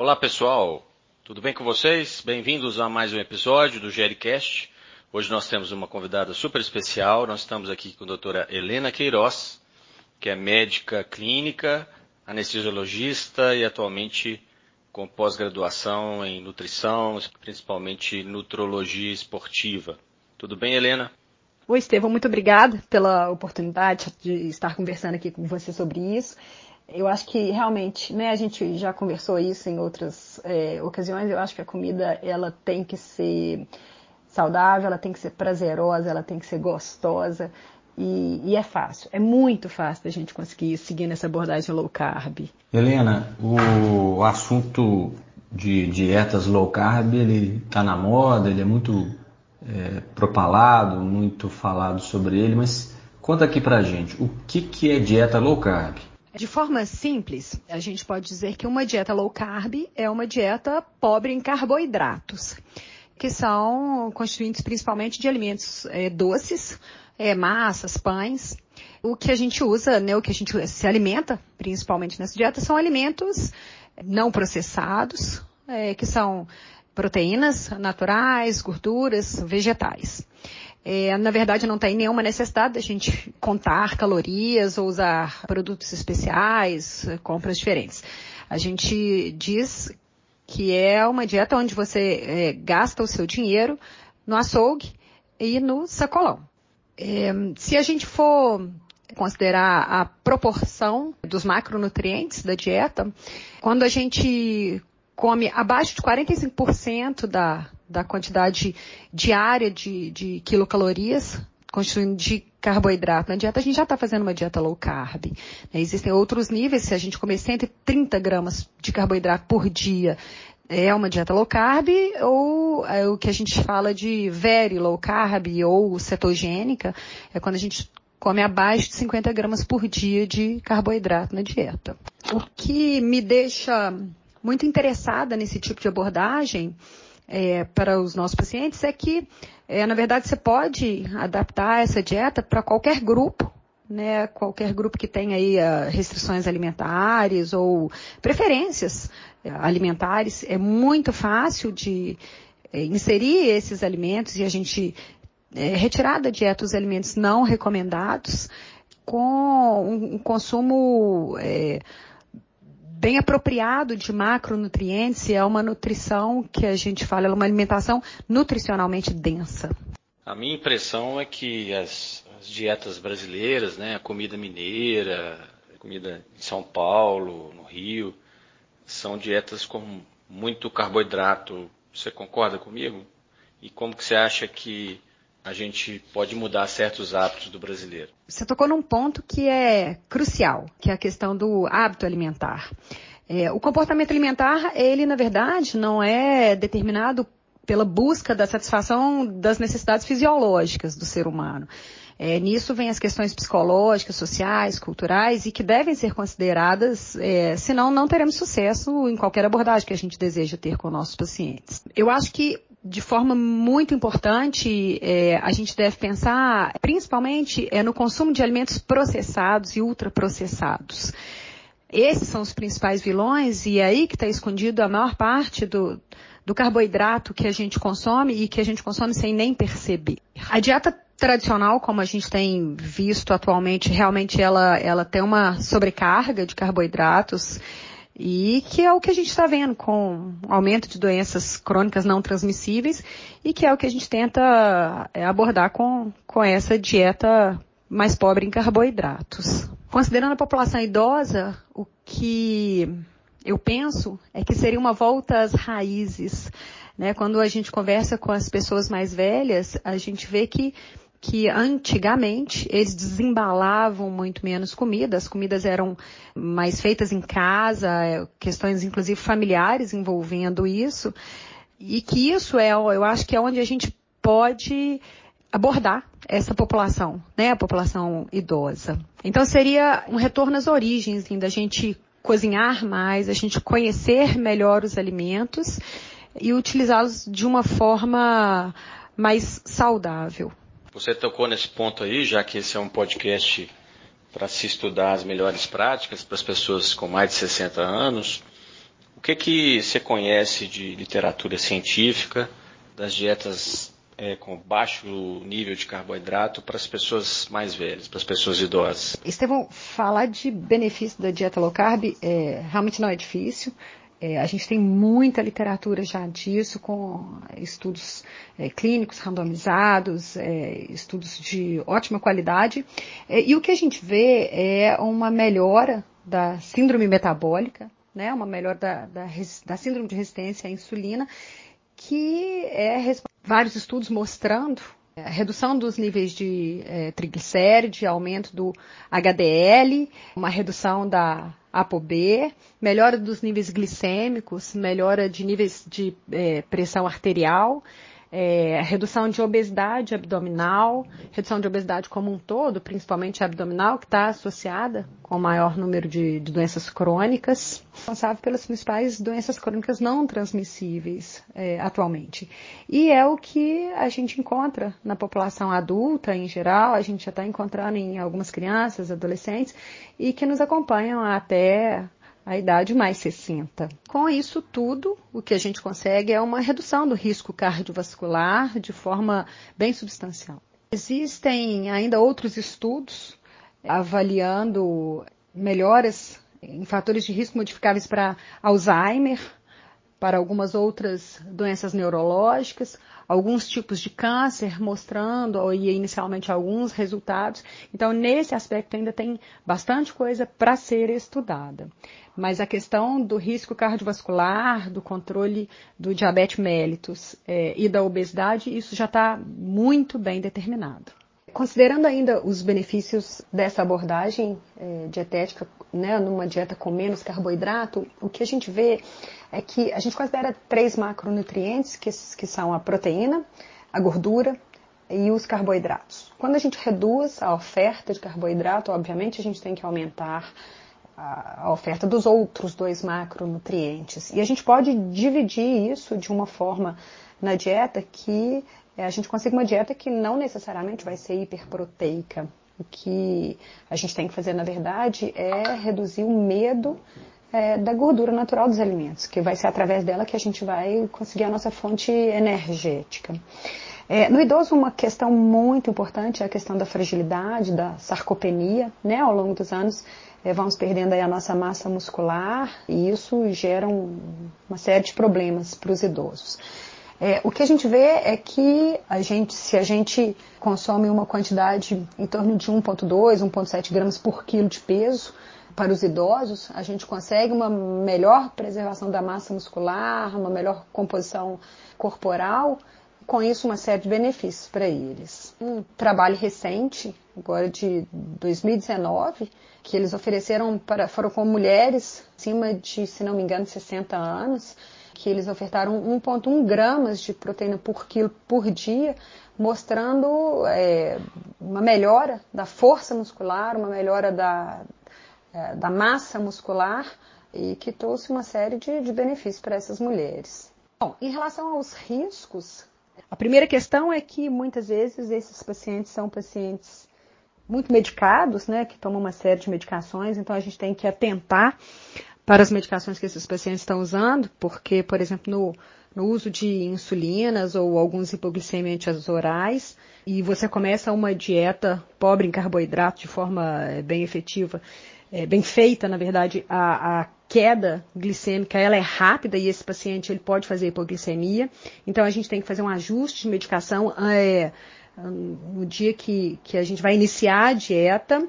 Olá pessoal, tudo bem com vocês? Bem-vindos a mais um episódio do Gericast. Hoje nós temos uma convidada super especial. Nós estamos aqui com a doutora Helena Queiroz, que é médica clínica, anestesiologista e atualmente com pós-graduação em nutrição, principalmente nutrologia esportiva. Tudo bem, Helena? Oi, Estevão, muito obrigada pela oportunidade de estar conversando aqui com você sobre isso eu acho que realmente, né, a gente já conversou isso em outras é, ocasiões, eu acho que a comida ela tem que ser saudável, ela tem que ser prazerosa, ela tem que ser gostosa e, e é fácil, é muito fácil da gente conseguir seguir nessa abordagem low carb. Helena, o assunto de dietas low carb, ele está na moda, ele é muito é, propalado, muito falado sobre ele, mas conta aqui pra gente, o que, que é dieta low carb? De forma simples, a gente pode dizer que uma dieta low carb é uma dieta pobre em carboidratos, que são constituintes principalmente de alimentos é, doces, é, massas, pães. O que a gente usa, né, o que a gente se alimenta, principalmente nessa dieta, são alimentos não processados, é, que são proteínas naturais, gorduras, vegetais. É, na verdade, não tem nenhuma necessidade da gente contar calorias ou usar produtos especiais, compras diferentes. A gente diz que é uma dieta onde você é, gasta o seu dinheiro no açougue e no sacolão. É, se a gente for considerar a proporção dos macronutrientes da dieta, quando a gente come abaixo de 45% da, da quantidade diária de, de quilocalorias constituindo de carboidrato na dieta, a gente já está fazendo uma dieta low carb. Né? Existem outros níveis, se a gente comer 130 gramas de carboidrato por dia, é uma dieta low carb, ou é o que a gente fala de very low carb ou cetogênica, é quando a gente come abaixo de 50 gramas por dia de carboidrato na dieta. O que me deixa muito interessada nesse tipo de abordagem é, para os nossos pacientes é que, é, na verdade, você pode adaptar essa dieta para qualquer grupo, né, qualquer grupo que tenha aí uh, restrições alimentares ou preferências uh, alimentares, é muito fácil de uh, inserir esses alimentos e a gente é, retirar da dieta os alimentos não recomendados com um, um consumo é, bem apropriado de macronutrientes é uma nutrição que a gente fala, é uma alimentação nutricionalmente densa. A minha impressão é que as, as dietas brasileiras, né, a comida mineira, a comida de São Paulo, no Rio, são dietas com muito carboidrato. Você concorda comigo? E como que você acha que a gente pode mudar certos hábitos do brasileiro. Você tocou num ponto que é crucial, que é a questão do hábito alimentar. É, o comportamento alimentar, ele na verdade não é determinado pela busca da satisfação das necessidades fisiológicas do ser humano. É, nisso vem as questões psicológicas, sociais, culturais e que devem ser consideradas, é, senão não teremos sucesso em qualquer abordagem que a gente deseja ter com nossos pacientes. Eu acho que de forma muito importante, é, a gente deve pensar principalmente é, no consumo de alimentos processados e ultraprocessados. Esses são os principais vilões e é aí que está escondido a maior parte do, do carboidrato que a gente consome e que a gente consome sem nem perceber. A dieta tradicional, como a gente tem visto atualmente, realmente ela, ela tem uma sobrecarga de carboidratos e que é o que a gente está vendo com aumento de doenças crônicas não transmissíveis e que é o que a gente tenta é, abordar com, com essa dieta mais pobre em carboidratos. Considerando a população idosa, o que eu penso é que seria uma volta às raízes. Né? Quando a gente conversa com as pessoas mais velhas, a gente vê que que antigamente eles desembalavam muito menos comida, as comidas eram mais feitas em casa, questões inclusive familiares envolvendo isso, e que isso é, eu acho que é onde a gente pode abordar essa população, né, a população idosa. Então seria um retorno às origens, assim, da gente cozinhar mais, a gente conhecer melhor os alimentos e utilizá-los de uma forma mais saudável. Você tocou nesse ponto aí, já que esse é um podcast para se estudar as melhores práticas para as pessoas com mais de 60 anos. O que que você conhece de literatura científica das dietas é, com baixo nível de carboidrato para as pessoas mais velhas, para as pessoas idosas? Estevão, falar de benefício da dieta low carb é, realmente não é difícil. É, a gente tem muita literatura já disso, com estudos é, clínicos randomizados, é, estudos de ótima qualidade. É, e o que a gente vê é uma melhora da síndrome metabólica, né, uma melhora da, da, da síndrome de resistência à insulina, que é vários estudos mostrando a redução dos níveis de é, triglicéride, aumento do HDL, uma redução da ApoB, melhora dos níveis glicêmicos, melhora de níveis de é, pressão arterial, é, redução de obesidade abdominal, redução de obesidade como um todo, principalmente abdominal, que está associada com o maior número de, de, doenças crônicas, responsável pelas principais doenças crônicas não transmissíveis é, atualmente. E é o que a gente encontra na população adulta em geral, a gente já está encontrando em algumas crianças, adolescentes, e que nos acompanham até a idade mais 60. Com isso tudo, o que a gente consegue é uma redução do risco cardiovascular de forma bem substancial. Existem ainda outros estudos avaliando melhoras em fatores de risco modificáveis para Alzheimer, para algumas outras doenças neurológicas, alguns tipos de câncer, mostrando e inicialmente alguns resultados. Então, nesse aspecto ainda tem bastante coisa para ser estudada. Mas a questão do risco cardiovascular, do controle do diabetes mellitus é, e da obesidade, isso já está muito bem determinado. Considerando ainda os benefícios dessa abordagem é, dietética, né, numa dieta com menos carboidrato, o que a gente vê é que a gente considera três macronutrientes, que, que são a proteína, a gordura e os carboidratos. Quando a gente reduz a oferta de carboidrato, obviamente a gente tem que aumentar a, a oferta dos outros dois macronutrientes. E a gente pode dividir isso de uma forma na dieta que é, a gente consiga uma dieta que não necessariamente vai ser hiperproteica. O que a gente tem que fazer, na verdade, é reduzir o medo é, da gordura natural dos alimentos, que vai ser através dela que a gente vai conseguir a nossa fonte energética. É, no idoso, uma questão muito importante é a questão da fragilidade, da sarcopenia, né? Ao longo dos anos, é, vamos perdendo aí a nossa massa muscular e isso gera um, uma série de problemas para os idosos. É, o que a gente vê é que a gente, se a gente consome uma quantidade em torno de 1,2, 1,7 gramas por quilo de peso para os idosos, a gente consegue uma melhor preservação da massa muscular, uma melhor composição corporal, com isso uma série de benefícios para eles. Um trabalho recente, agora de 2019, que eles ofereceram para foram com mulheres acima de, se não me engano, 60 anos, que eles ofertaram 1,1 gramas de proteína por quilo por dia, mostrando é, uma melhora da força muscular, uma melhora da, é, da massa muscular e que trouxe uma série de, de benefícios para essas mulheres. Bom, em relação aos riscos, a primeira questão é que muitas vezes esses pacientes são pacientes muito medicados, né, que tomam uma série de medicações, então a gente tem que atentar para as medicações que esses pacientes estão usando, porque, por exemplo, no, no uso de insulinas ou alguns hipoglicemiantes orais, e você começa uma dieta pobre em carboidrato de forma eh, bem efetiva, é, bem feita, na verdade, a, a, queda glicêmica ela é rápida e esse paciente ele pode fazer hipoglicemia. Então a gente tem que fazer um ajuste de medicação é, no dia que, que a gente vai iniciar a dieta.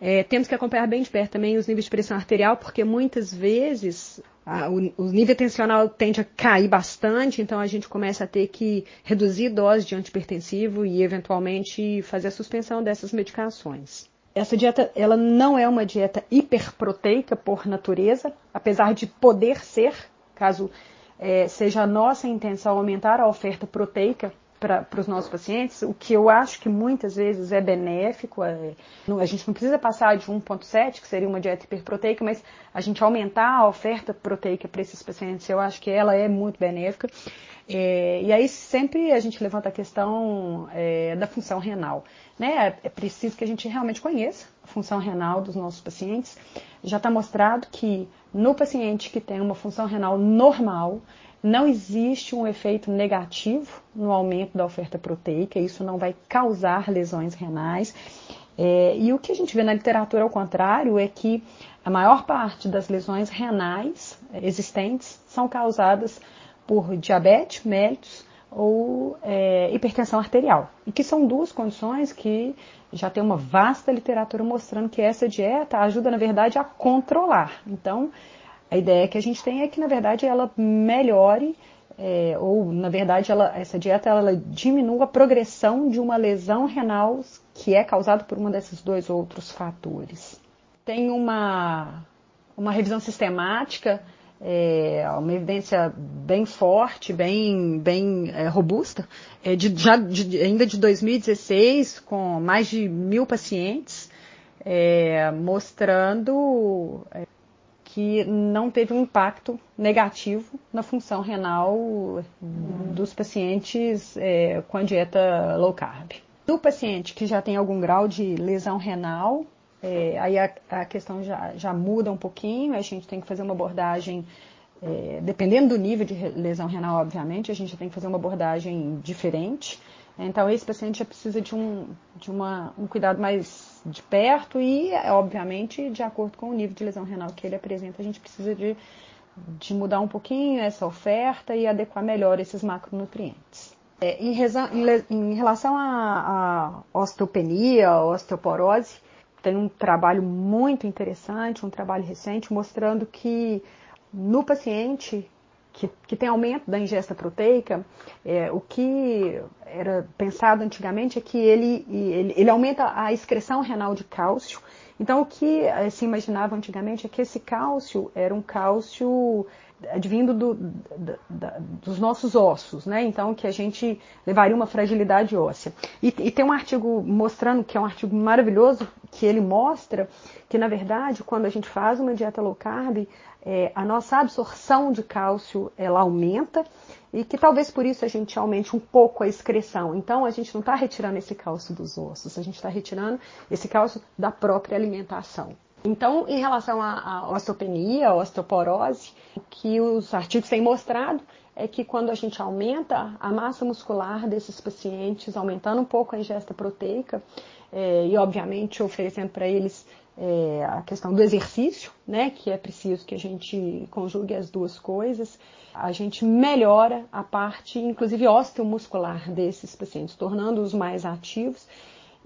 É, temos que acompanhar bem de perto também os níveis de pressão arterial, porque muitas vezes a, o, o, nível tensional tende a cair bastante, então a gente começa a ter que reduzir dose de antipertensivo e eventualmente fazer a suspensão dessas medicações. Essa dieta, ela não é uma dieta hiperproteica por natureza, apesar de poder ser, caso é, seja a nossa intenção aumentar a oferta proteica para os nossos pacientes, o que eu acho que muitas vezes é benéfico, é, a gente não precisa passar de 1,7, que seria uma dieta hiperproteica, mas a gente aumentar a oferta proteica para esses pacientes, eu acho que ela é muito benéfica. É, e aí sempre a gente levanta a questão é, da função renal. Né? É preciso que a gente realmente conheça a função renal dos nossos pacientes. Já está mostrado que no paciente que tem uma função renal normal, não existe um efeito negativo no aumento da oferta proteica, isso não vai causar lesões renais. É, e o que a gente vê na literatura, ao contrário, é que a maior parte das lesões renais existentes são causadas por diabetes mellitus ou é, hipertensão arterial. E que são duas condições que já tem uma vasta literatura mostrando que essa dieta ajuda, na verdade, a controlar. Então, a ideia que a gente tem é que, na verdade, ela melhore, é, ou, na verdade, ela, essa dieta ela diminua a progressão de uma lesão renal que é causada por um desses dois outros fatores. Tem uma, uma revisão sistemática, é, uma evidência bem forte, bem, bem é, robusta, é de, já de, ainda de 2016, com mais de mil pacientes, é, mostrando é, que não teve um impacto negativo na função renal dos pacientes é, com a dieta low carb. Do paciente que já tem algum grau de lesão renal, é, aí a, a, questão já, já muda um pouquinho, a gente tem que fazer uma abordagem, é, dependendo do nível de lesão renal, obviamente, a gente tem que fazer uma abordagem diferente. Então, esse paciente já precisa de um, de uma, um cuidado mais de perto e, obviamente, de acordo com o nível de lesão renal que ele apresenta, a gente precisa de, de mudar um pouquinho essa oferta e adequar melhor esses macronutrientes. É, em, em, em, relação à osteopenia, osteoporose, tem um trabalho muito interessante, um trabalho recente, mostrando que no paciente que, que tem aumento da ingesta proteica, é, o que era pensado antigamente é que ele, ele, ele, aumenta a excreção renal de cálcio. Então, o que é, se imaginava antigamente é que esse cálcio era um cálcio advindo do, do, dos nossos ossos, né? Então, que a gente levaria uma fragilidade óssea. E, e, tem um artigo mostrando, que é um artigo maravilhoso, que ele mostra que, na verdade, quando a gente faz uma dieta low carb, é, a nossa absorção de cálcio ela aumenta e que talvez por isso a gente aumente um pouco a excreção. Então a gente não está retirando esse cálcio dos ossos, a gente está retirando esse cálcio da própria alimentação. Então, em relação à osteopenia, à osteoporose, o que os artigos têm mostrado é que quando a gente aumenta a massa muscular desses pacientes, aumentando um pouco a ingesta proteica, é, e obviamente oferecendo para eles é, a questão do exercício, né, que é preciso que a gente conjugue as duas coisas, a gente melhora a parte, inclusive osteomuscular desses pacientes, tornando-os mais ativos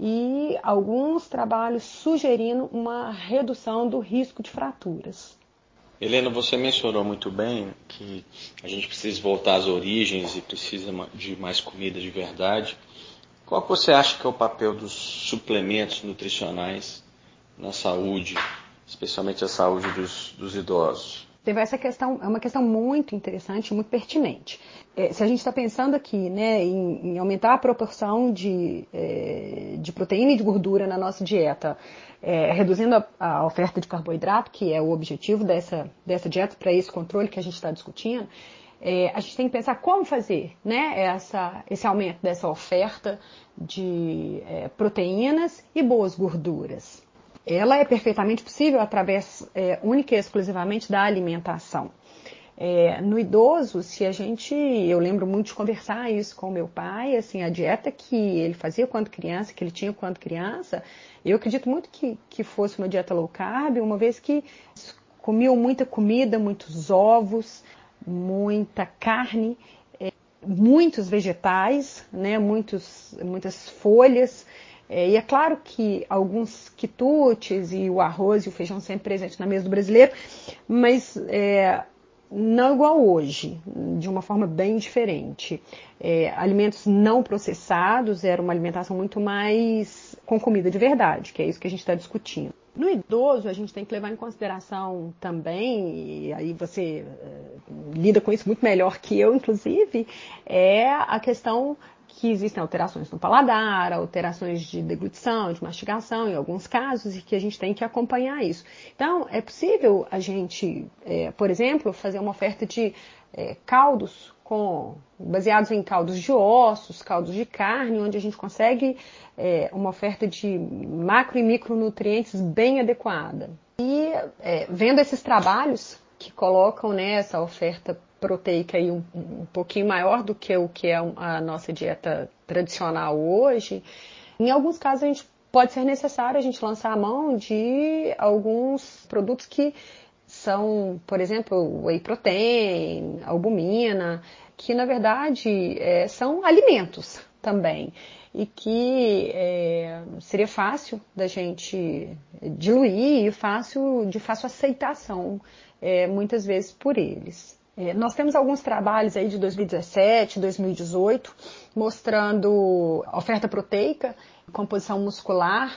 e alguns trabalhos sugerindo uma redução do risco de fraturas. Helena, você mencionou muito bem que a gente precisa voltar às origens e precisa de mais comida de verdade. Qual você acha que é o papel dos suplementos nutricionais na saúde, especialmente a saúde dos, dos idosos? Teve essa questão, é uma questão muito interessante, muito pertinente. É, se a gente está pensando aqui né, em, em, aumentar a proporção de, é, de proteína e de gordura na nossa dieta, é, reduzindo a, a, oferta de carboidrato, que é o objetivo dessa, dessa dieta, para esse controle que a gente está discutindo, é, a gente tem que pensar como fazer né, essa, esse aumento dessa oferta de é, proteínas e boas gorduras ela é perfeitamente possível através é, única e exclusivamente da alimentação. É, no idoso, se a gente, eu lembro muito de conversar isso com meu pai, assim, a dieta que ele fazia quando criança, que ele tinha quando criança, eu acredito muito que, que fosse uma dieta low carb, uma vez que comiam muita comida, muitos ovos, muita carne, é, muitos vegetais, né, muitos, muitas folhas, é, e é claro que alguns quitutes e o arroz e o feijão sempre presentes na mesa do brasileiro, mas é, não igual hoje, de uma forma bem diferente. É, alimentos não processados era uma alimentação muito mais com comida de verdade, que é isso que a gente está discutindo. No idoso, a gente tem que levar em consideração também, e aí você uh, lida com isso muito melhor que eu, inclusive, é a questão que existem alterações no paladar, alterações de deglutição, de mastigação, em alguns casos, e que a gente tem que acompanhar isso. Então, é possível a gente, é, por exemplo, fazer uma oferta de é, caldos com, baseados em caldos de ossos, caldos de carne, onde a gente consegue é, uma oferta de macro e micronutrientes bem adequada. E é, vendo esses trabalhos que colocam né, essa oferta proteica aí um, um pouquinho maior do que o que é a nossa dieta tradicional hoje, em alguns casos a gente pode ser necessário a gente lançar a mão de alguns produtos que são, por exemplo, whey protein, albumina, que na verdade é, são alimentos também e que é, seria fácil da gente diluir e fácil de fácil aceitação é, muitas vezes por eles. É, nós temos alguns trabalhos aí de 2017, 2018, mostrando oferta proteica, composição muscular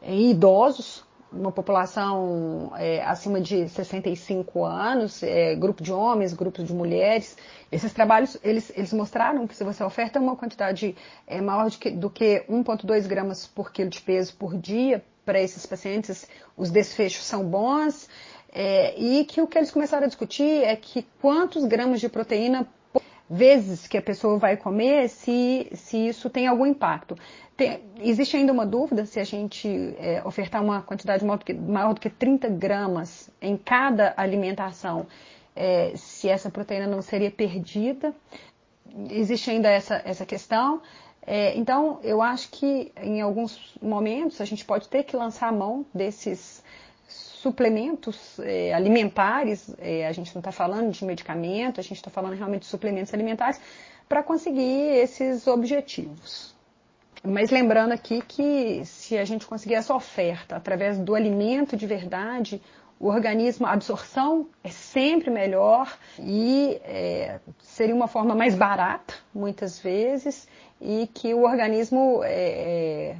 em idosos, uma população é, acima de 65 anos, é, grupo de homens, grupo de mulheres. Esses trabalhos, eles, eles mostraram que se você oferta uma quantidade é, maior que, do que 1,2 gramas por quilo de peso por dia para esses pacientes, os desfechos são bons. É, e que o que eles começaram a discutir é que quantos gramas de proteína vezes que a pessoa vai comer, se, se isso tem algum impacto. Tem, existe ainda uma dúvida se a gente é, ofertar uma quantidade maior do, que, maior do, que, 30 gramas em cada alimentação, é, se essa proteína não seria perdida. Existe ainda essa, essa questão. É, então, eu acho que em alguns momentos a gente pode ter que lançar a mão desses suplementos é, alimentares, é, a gente não está falando de medicamento, a gente está falando realmente de suplementos alimentares, para conseguir esses objetivos. Mas lembrando aqui que se a gente conseguir essa oferta através do alimento de verdade, o organismo, a absorção é sempre melhor e é, seria uma forma mais barata, muitas vezes, e que o organismo é,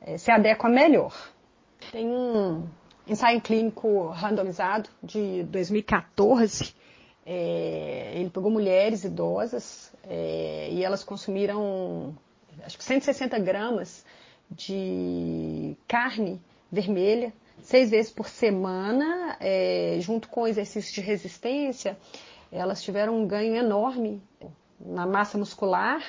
é, se adequa melhor. Tem um, ensaio clínico randomizado de 2014. É, ele pegou mulheres idosas é, e elas consumiram acho que 160 gramas de carne vermelha seis vezes por semana, é, junto com exercício de resistência, elas tiveram um ganho enorme na massa muscular,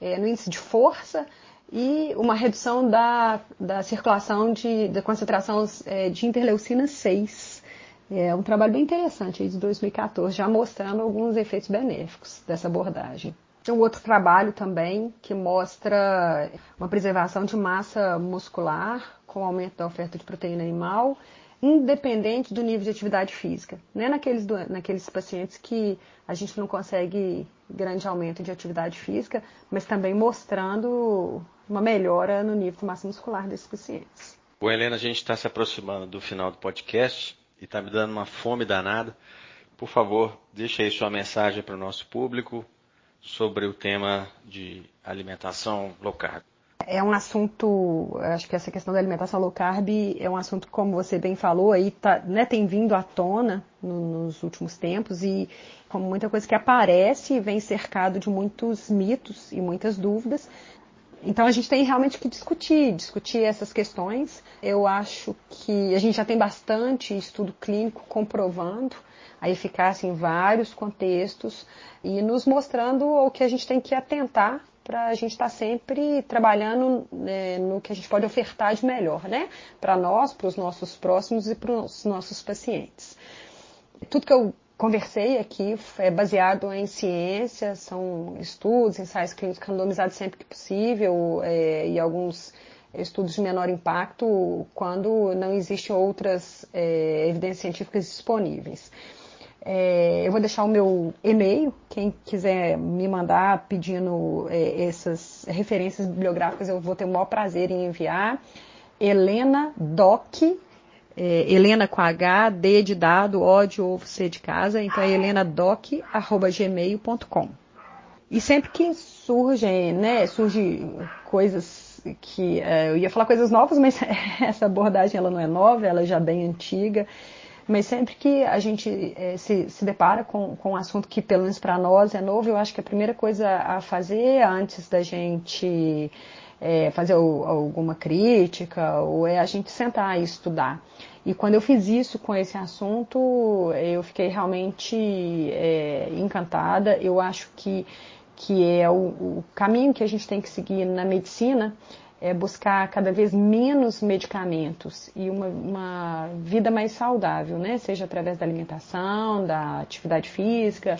é, no índice de força e uma redução da, da circulação de, da concentração é, de interleucina 6. É um trabalho bem interessante de 2014, já mostrando alguns efeitos benéficos dessa abordagem. Tem um outro trabalho também que mostra uma preservação de massa muscular com aumento da oferta de proteína animal independente do nível de atividade física. Não é naqueles, naqueles pacientes que a gente não consegue grande aumento de atividade física, mas também mostrando uma melhora no nível de massa muscular desses pacientes. Bom, Helena, a gente está se aproximando do final do podcast e está me dando uma fome danada. Por favor, deixe aí sua mensagem para o nosso público sobre o tema de alimentação low carb é um assunto, acho que essa questão da alimentação low carb é um assunto, como você bem falou, aí tá, né, tem vindo à tona no, nos últimos tempos e como muita coisa que aparece vem cercado de muitos mitos e muitas dúvidas. Então a gente tem realmente que discutir, discutir essas questões. Eu acho que a gente já tem bastante estudo clínico comprovando a eficácia em vários contextos e nos mostrando o que a gente tem que atentar para a gente estar tá sempre trabalhando né, no que a gente pode ofertar de melhor, né? Para nós, para os nossos próximos e para os nossos pacientes. Tudo que eu conversei aqui é baseado em ciência, são estudos, ensaios clínicos randomizados sempre que possível é, e alguns estudos de menor impacto quando não existem outras é, evidências científicas disponíveis. É, eu vou deixar o meu e-mail, quem quiser me mandar pedindo é, essas referências bibliográficas, eu vou ter o maior prazer em enviar. Helena Doc, é, Helena com H, D de dado, O de ovo, C de casa, então é helenadoc.gmail.com. E sempre que surgem, né, surge coisas que, é, eu ia falar coisas novas, mas essa abordagem ela não é nova, ela é já bem antiga, Mas sempre que a gente é, se, se depara com, com um assunto que, pelo menos para nós, é novo, eu acho que a primeira coisa a fazer antes da gente é, fazer o, alguma crítica ou é a gente sentar e estudar. E quando eu fiz isso com esse assunto, eu fiquei realmente é, encantada. Eu acho que, que é o, o caminho que a gente tem que seguir na medicina é buscar cada vez menos medicamentos e uma, uma, vida mais saudável, né? Seja através da alimentação, da atividade física,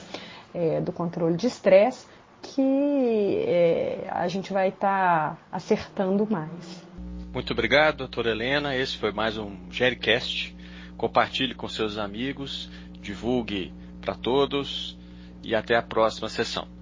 é, do controle de estresse, que é, a gente vai estar tá acertando mais. Muito obrigado, doutora Helena. Esse foi mais um Gericast. Compartilhe com seus amigos, divulgue para todos e até a próxima sessão.